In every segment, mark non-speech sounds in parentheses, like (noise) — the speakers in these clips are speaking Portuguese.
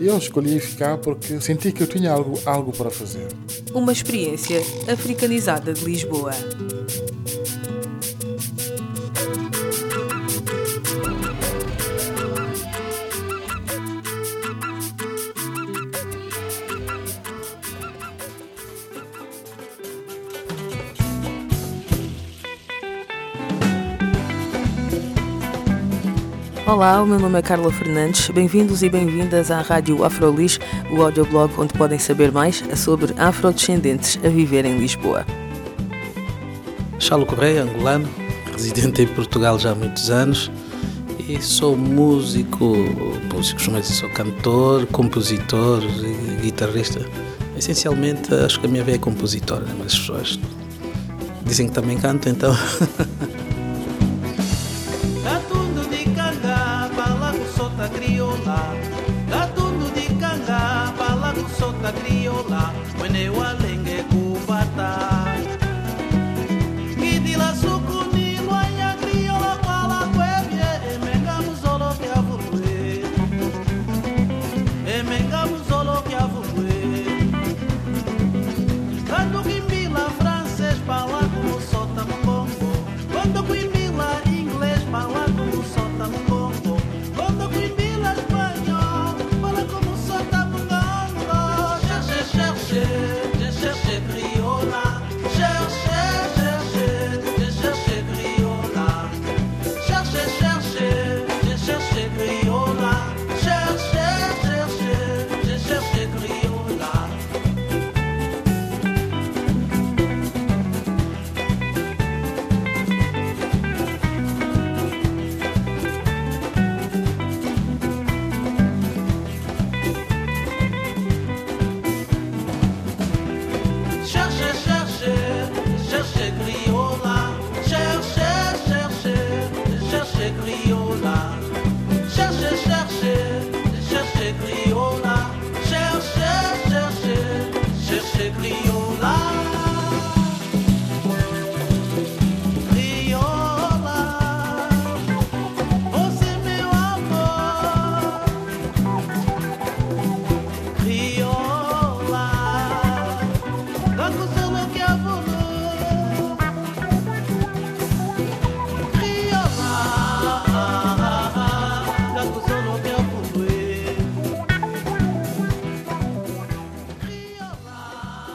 Eu escolhi ficar porque senti que eu tinha algo, algo para fazer. Uma experiência africanizada de Lisboa. Olá, o meu nome é Carla Fernandes. Bem-vindos e bem-vindas à Rádio Afrolis, o audioblog onde podem saber mais sobre afrodescendentes a viver em Lisboa. Charlo Correia, angolano, residente em Portugal já há muitos anos e sou músico, músico dizer, sou cantor, compositor e guitarrista. Essencialmente, acho que a minha veia é compositora, mas as pessoas dizem que também canto, então (laughs)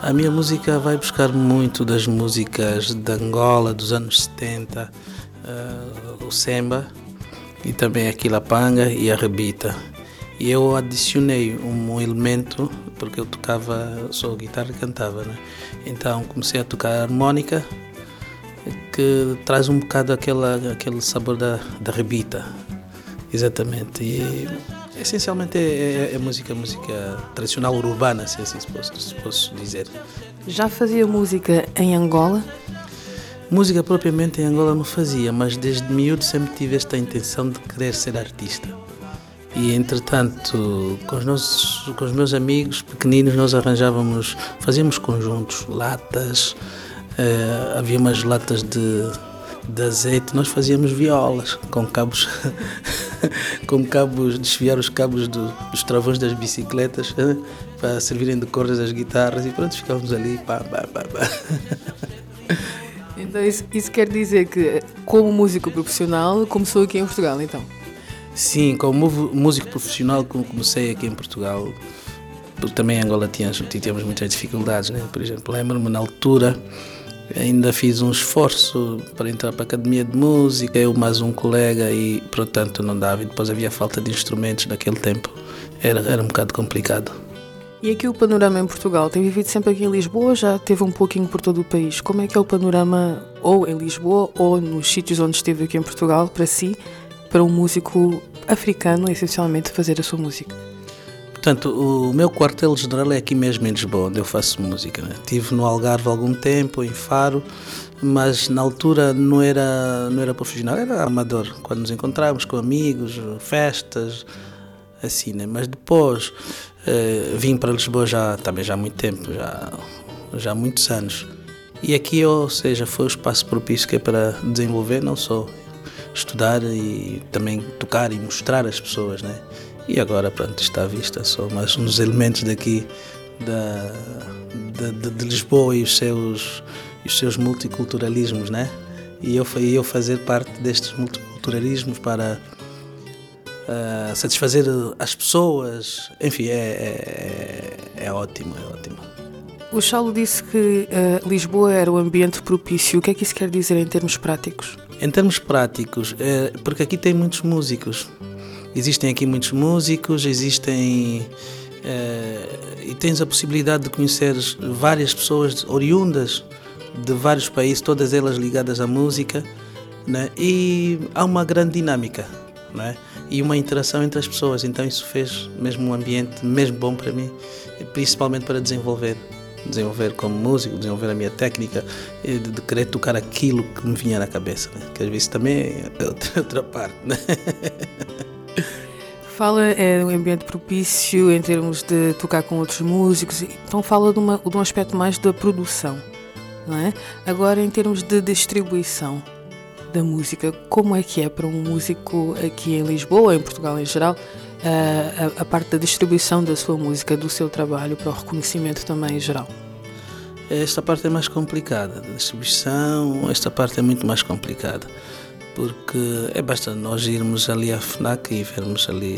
A minha música vai buscar muito das músicas de Angola dos anos 70, uh, eh, o Semba e também a Quilapanga e a Rebita. E eu adicionei um elemento, porque eu tocava só guitarra e cantava, né? Então comecei a tocar harmónica, que traz um bocado aquela, aquele sabor da, da Rebita. Exatamente. E Essencialmente é, é, é, música, música tradicional urbana, se assim se posso, se posso dizer. Já fazia música em Angola? Música propriamente em Angola não fazia, mas desde miúdo sempre tive esta intenção de querer ser artista. E entretanto, com os, nossos, com os meus amigos pequeninos, nós arranjávamos, fazíamos conjuntos, latas, eh, havia umas latas de, de azeite, nós fazíamos violas com cabos (laughs) com cabos, desfiar os cabos do, dos travões das bicicletas para servirem de cordas às guitarras e pronto, ficávamos ali. Pá, pá, pá, pá. (laughs) Então isso, isso quer dizer que como músico profissional começou aqui em Portugal então? Sim, como músico profissional comecei aqui em Portugal porque também em Angola tínhamos, tínhamos muitas dificuldades, né? por exemplo, lembro-me na altura Ainda fiz um esforço para entrar para a academia de música, eu mais um colega e, portanto, não dava. E depois havia falta de instrumentos naquele tempo. Era, era um bocado complicado. E aqui o panorama em Portugal? Tem vivido sempre aqui em Lisboa já teve um pouquinho por todo o país? Como é que é o panorama, ou em Lisboa, ou nos sítios onde esteve aqui em Portugal, para si, para um músico africano, essencialmente, fazer a sua música? Portanto, o meu quartel-general é aqui mesmo em Lisboa, onde eu faço música. Né? Tive no Algarve algum tempo, em Faro, mas na altura não era, não era profissional, era amador. Quando nos encontrávamos com amigos, festas, assim, né? Mas depois eh, vim para Lisboa já, também já há muito tempo, já, já há muitos anos. E aqui, ou seja, foi o espaço propício que é para desenvolver, não só estudar e também tocar e mostrar às pessoas, né? E agora, pronto, está à vista, só mais uns elementos daqui da, de, de, Lisboa e os seus, os seus multiculturalismos, né? E eu, eu fazer parte destes multiculturalismos para uh, satisfazer as pessoas, enfim, é, é, é ótimo, é ótimo. O Chalo disse que uh, Lisboa era o ambiente propício. O que é que isso quer dizer em termos práticos? Em termos práticos, é, porque aqui tem muitos músicos, Existem aqui muitos músicos, existem. Uh, e tens a possibilidade de conhecer várias pessoas oriundas de vários países, todas elas ligadas à música, né? e há uma grande dinâmica né? e uma interação entre as pessoas. Então, isso fez mesmo um ambiente mesmo bom para mim, principalmente para desenvolver. Desenvolver como músico, desenvolver a minha técnica, de, de querer tocar aquilo que me vinha na cabeça, né? que às vezes também é outra (laughs) parte. Né? (laughs) Fala é um ambiente propício em termos de tocar com outros músicos, então fala de, uma, de um aspecto mais da produção, não é? Agora, em termos de distribuição da música, como é que é para um músico aqui em Lisboa, em Portugal em geral, a, a, a parte da distribuição da sua música, do seu trabalho, para o reconhecimento também em geral? Esta parte é mais complicada, da distribuição, esta parte é muito mais complicada porque é basta nós irmos ali à FNAC e vermos ali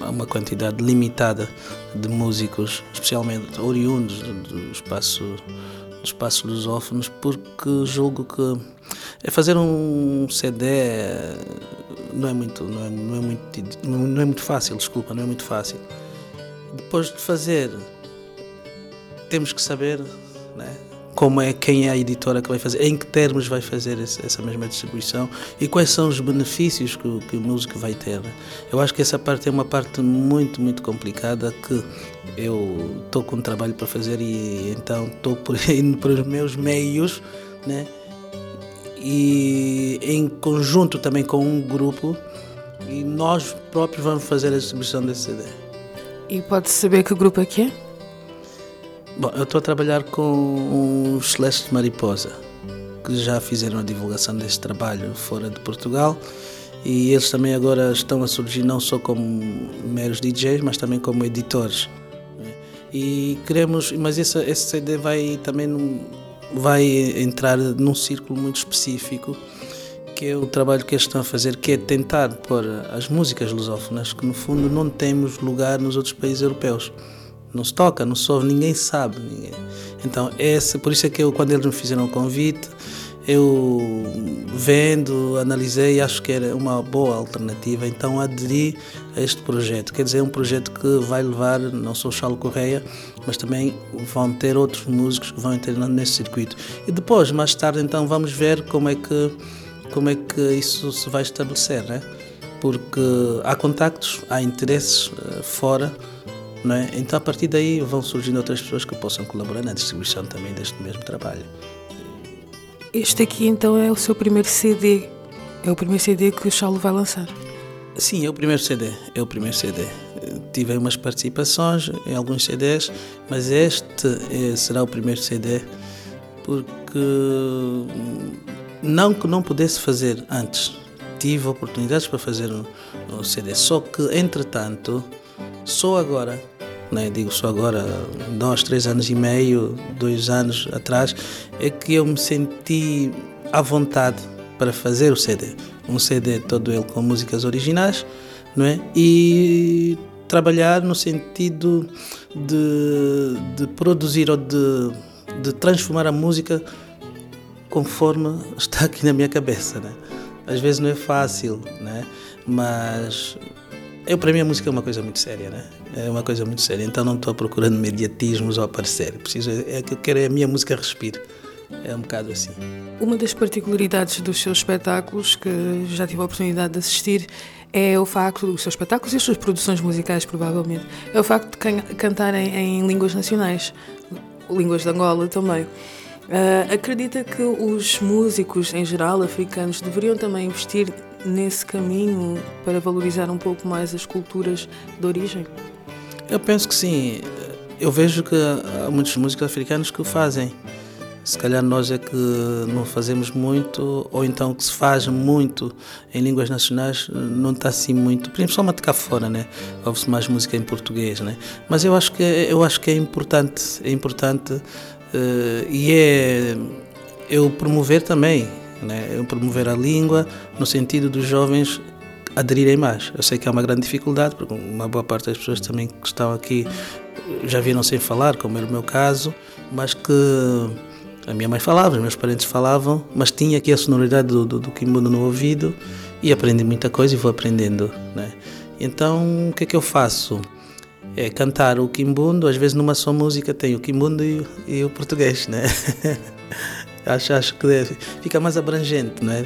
uma quantidade limitada de músicos, especialmente oriundos do espaço do espaço lusófonos, porque julgo que é fazer um CD não é muito não é, não é muito não é muito fácil, desculpa, não é muito fácil. Depois de fazer temos que saber? Como é quem é a editora que vai fazer, em que termos vai fazer essa mesma distribuição e quais são os benefícios que, que o músico vai ter. Eu acho que essa parte é uma parte muito, muito complicada que eu estou com um trabalho para fazer e então estou (laughs) indo para os meus meios, né? E em conjunto também com um grupo e nós próprios vamos fazer a distribuição desse CD. E pode saber que grupo é que é? Bom, eu estou a trabalhar com os Celeste Mariposa, que já fizeram a divulgação deste trabalho fora de Portugal e eles também agora estão a surgir não só como meros DJs, mas também como editores. E queremos, mas esse, CD vai também vai entrar num círculo muito específico, que é o trabalho que eles estão a fazer, que é tentar pôr as músicas lusófonas, que no fundo não temos lugar nos outros países europeus não se toca, não se ouve, ninguém sabe. Ninguém. Então, esse, por isso é que eu, quando eles me fizeram o convite, eu vendo, analisei e acho que era uma boa alternativa, então aderi a este projeto. Quer dizer, é um projeto que vai levar não só o Charles Correia, mas também vão ter outros músicos que vão entrar nesse circuito. E depois, mais tarde, então vamos ver como é que como é que isso se vai estabelecer, né? Porque há contactos, há interesses uh, fora é? Então, a partir daí, vão surgindo outras pessoas que possam colaborar na distribuição também deste mesmo trabalho. Este aqui, então, é o seu primeiro CD. É o primeiro CD que o Charlo vai lançar. Sim, é o primeiro CD. É o primeiro CD. Tive umas participações em alguns CDs, mas este é, será o primeiro CD porque não que não pudesse fazer antes. Tive oportunidades para fazer um, um CD, só que entretanto, só agora né? digo só agora, dois, três anos e meio, dois anos atrás, é que eu me senti à vontade para fazer o CD. Um CD todo ele com músicas originais, não é? E trabalhar no sentido de, de produzir ou de, de transformar a música conforme (laughs) está aqui na minha cabeça, né? Às vezes não é fácil, né? Mas eu, para mim, a música é uma coisa muito séria, né? É uma coisa muito séria. Então, não estou procurando mediatismos ou aparecer. Preciso, é que eu quero é a minha música respire. É um bocado assim. Uma das particularidades dos seus espetáculos, que já tive a oportunidade de assistir, é o facto, os seus espetáculos e as suas produções musicais, provavelmente, é o facto de can cantarem em línguas nacionais, línguas de Angola também. Uh, acredita que os músicos, em geral, africanos, deveriam também investir nesse caminho para valorizar um pouco mais as culturas de origem? Eu penso que sim. Eu vejo que há muitos músicos africanos que o fazem. Se calhar nós é que não fazemos muito, ou então que se faz muito em línguas nacionais, não está assim muito, principalmente cá fora, né? Ouve-se mais música em português, né? Mas eu acho que eu acho que é importante, é importante uh, e é eu promover também, né? Eu promover a língua no sentido dos jovens aderirem mais. Eu sei que é uma grande dificuldade, porque uma boa parte das pessoas também que estão aqui já viram sem falar, como era o meu caso, mas que a minha mãe falava, os meus parentes falavam, mas tinha aqui a sonoridade do, do, do Kimbundo no ouvido e aprendi muita coisa e vou aprendendo. Né? Então, o que é que eu faço? É cantar o Kimbundo, às vezes numa só música tem o Kimbundo e, e o português, né? (laughs) acho, acho que deve, fica mais abrangente, não é?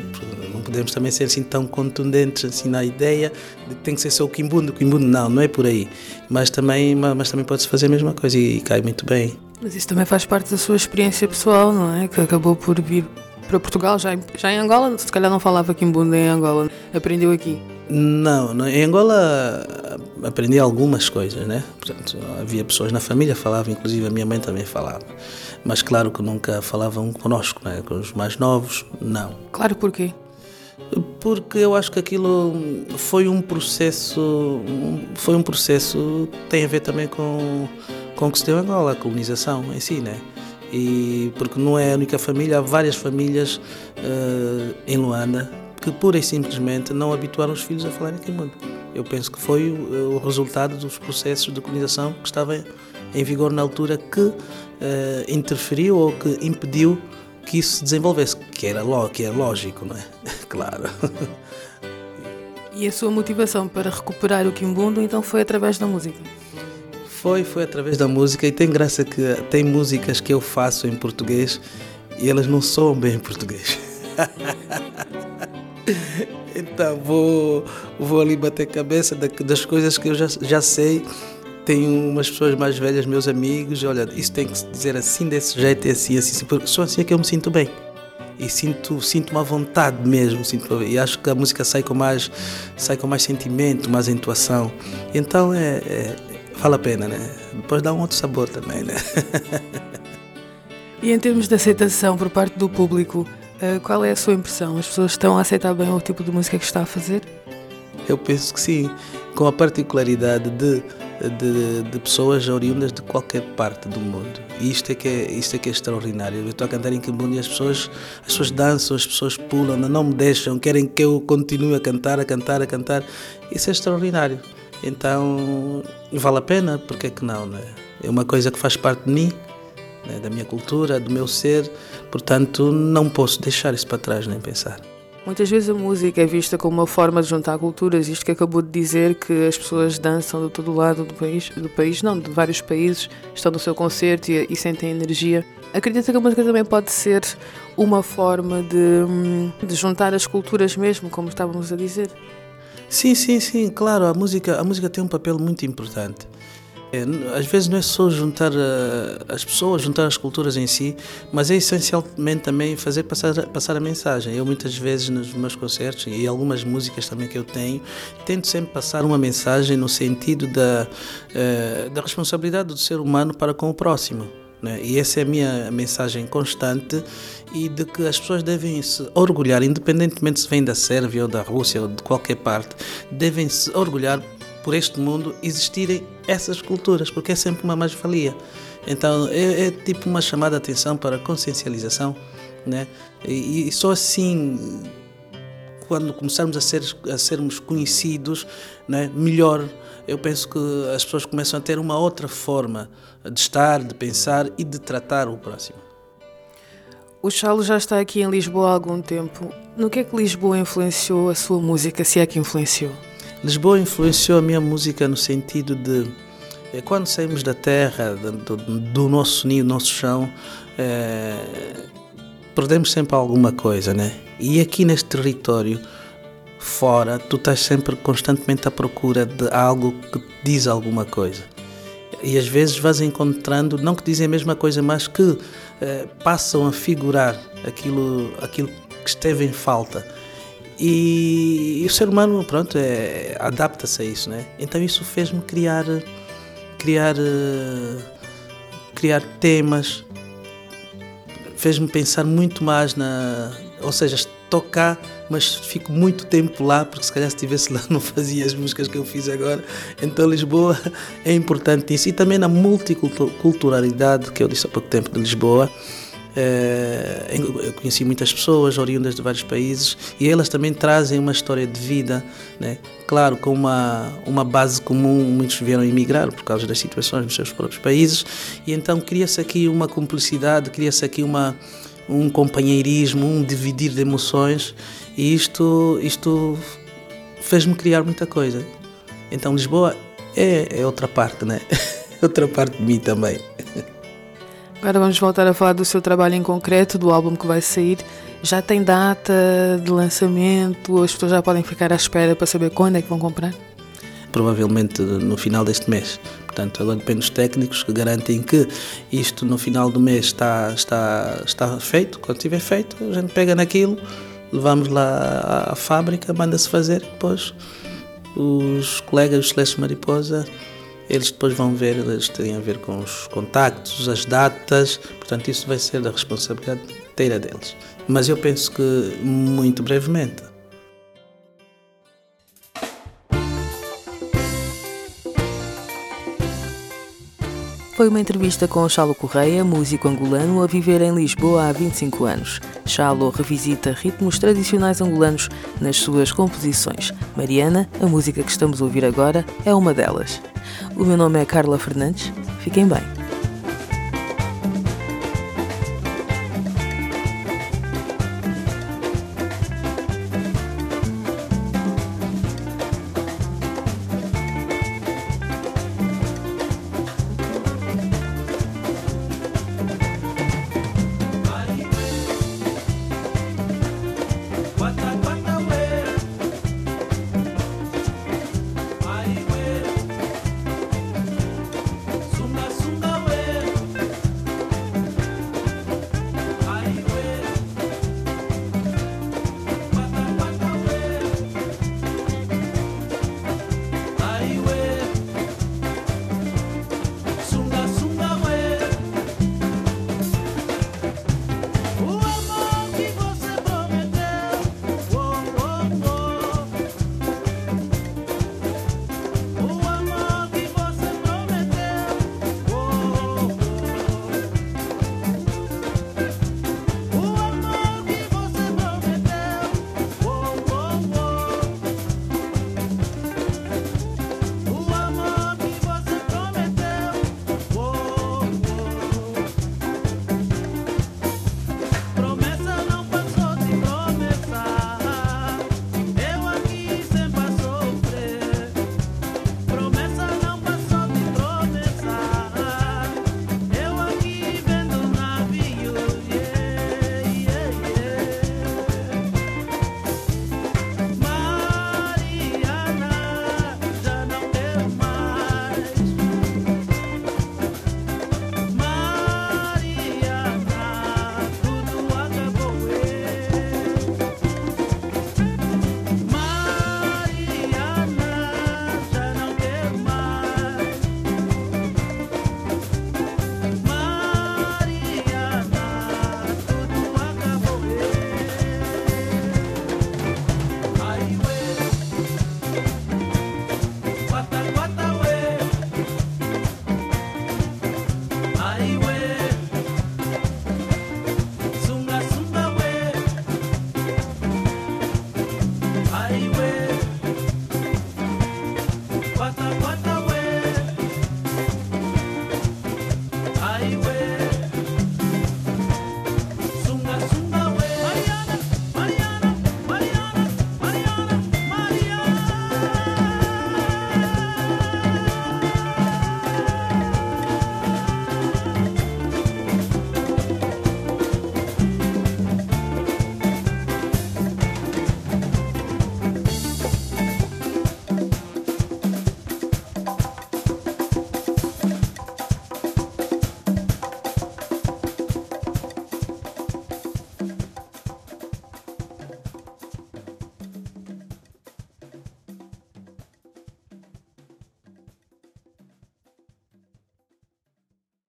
Não podemos também ser assim tão contundentes assim na ideia de que tem que ser só o Kimbundo, o Kimbundo não, não é por aí. Mas também, mas também pode-se fazer a mesma coisa e, e cai muito bem. Mas isso também faz parte da sua experiência pessoal, não é? Que acabou por vir para Portugal, já, já em Angola, se calhar não falava Kimbunda em Angola, aprendeu aqui. Não, em Angola aprendi algumas coisas, né? Portanto, havia pessoas na família que falavam, inclusive a minha mãe também falava. Mas claro que nunca falavam conosco, né? Com os mais novos, não. Claro, porquê? Porque eu acho que aquilo foi um processo, foi um processo que tem a ver também com com que se deu Angola, a colonização em si, né? E porque não é a única família, há várias famílias uh, em Luanda que pura e simplesmente não habituaram os filhos a falarem Kimundo. Eu penso que foi o, o, resultado dos processos de colonização que estavam em vigor na altura que uh, interferiu ou que impediu que isso se desenvolvesse, que era, que era lógico, não é? (laughs) claro. E a sua motivação para recuperar o Kimbundo então foi através da música? Foi, foi através da música e tem graça que tem músicas que eu faço em português e elas não soam bem em português. (laughs) então vou, vou ali bater cabeça das coisas que eu já, já sei. Tenho umas pessoas mais velhas, meus amigos, olha, isso tem que se dizer assim, desse jeito, e assim, assim, assim, só assim é que eu me sinto bem e sinto sinto uma vontade mesmo sinto e acho que a música sai com mais sai com mais sentimento mais entoação então é, é, vale a pena, né? Depois dá um outro sabor também, né? (laughs) e em termos de aceitação por parte do público, qual é a sua impressão? As pessoas estão a aceitar bem o tipo de música que está a fazer? Eu penso que sim, com a particularidade de, de, de pessoas oriundas de qualquer parte do mundo. E isto é que é, isto é, que é extraordinário. Eu estou a cantar em Kimbundo e as pessoas, as pessoas dançam, as pessoas pulam, não me deixam, querem que eu continue a cantar, a cantar, a cantar. Isso é extraordinário. Então vale a pena, porque é que não? Né? É uma coisa que faz parte de mim, né? da minha cultura, do meu ser, portanto não posso deixar isso para trás nem pensar. Muitas vezes a música é vista como uma forma de juntar culturas, isto que acabou de dizer que as pessoas dançam de todo lado do país, do país não, de vários países, estão no seu concerto e, e sentem energia. Acredita que a música também pode ser uma forma de, de juntar as culturas mesmo, como estávamos a dizer? Sim, sim, sim, claro, a música, a música tem um papel muito importante. É, às vezes não é só juntar uh, as pessoas, juntar as culturas em si, mas é essencialmente também fazer passar, passar a mensagem. Eu muitas vezes nos meus concertos e algumas músicas também que eu tenho, tento sempre passar uma mensagem no sentido da, uh, da responsabilidade do ser humano para com o próximo. Né? E essa é a minha mensagem constante e de que as pessoas devem se orgulhar, independentemente se vêm da Sérvia ou da Rússia ou de qualquer parte, devem se orgulhar por este mundo existirem essas culturas, porque é sempre uma mais-valia. Então é, é, tipo uma chamada de atenção para a consciencialização, né? E, e só assim, quando começarmos a, ser, a sermos conhecidos, né, melhor eu penso que as pessoas começam a ter uma outra forma de estar, de pensar e de tratar o próximo. O Chalo já está aqui em Lisboa há algum tempo. No que é que Lisboa influenciou a sua música, se é que influenciou? Lisboa influenciou a minha música no sentido de é, quando saímos da terra, do, do nosso ninho, do nosso chão, é, perdemos sempre alguma coisa, né? E aqui neste território, fora, tu estás sempre constantemente à procura de algo que diz alguma coisa. E às vezes vais encontrando, não que dizem a mesma coisa, mas que eh, passam a figurar aquilo, aquilo que esteve em falta. E, e o ser humano, pronto, é, adapta-se a isso, né? Então isso fez-me criar, criar, criar temas, fez-me pensar muito mais na, ou seja, tocar, mas fico muito tempo lá, porque se calhar se estivesse lá (laughs) não fazia as músicas que eu fiz agora. Então Lisboa é importante isso. E também na multiculturalidade que eu disse há pouco tempo de Lisboa. Eh, eu conheci muitas pessoas oriundas de vários países e elas também trazem uma história de vida, né? claro, com uma, uma base comum. Muitos vieram emigrar por causa das situações nos seus próprios países, e então cria-se aqui uma cumplicidade, cria-se aqui uma, um companheirismo, um dividir de emoções, e isto, isto fez-me criar muita coisa. Então Lisboa é, é outra parte, né? (laughs) outra parte de mim também. (laughs) Agora vamos voltar a falar do seu trabalho em concreto, do álbum que vai sair. Já tem data de lançamento? As pessoas já podem ficar à espera para saber quando é que vão comprar? Provavelmente no final deste mês. Portanto, agora depende dos técnicos que garantem que isto no final do mês está, está, está feito. Quando estiver feito, a gente pega naquilo, levamos lá à fábrica, manda-se fazer, depois os colegas do Celeste Mariposa eles depois vão ver, eles têm a ver com os contactos, as datas, portanto, isso vai ser da responsabilidade inteira deles. Mas eu penso que muito brevemente. Foi uma entrevista com Chalo Correia, músico angolano a viver em Lisboa há 25 anos. Chalo revisita ritmos tradicionais angolanos nas suas composições. Mariana, a música que estamos a ouvir agora, é uma delas. O meu nome é Carla Fernandes. Fiquem bem.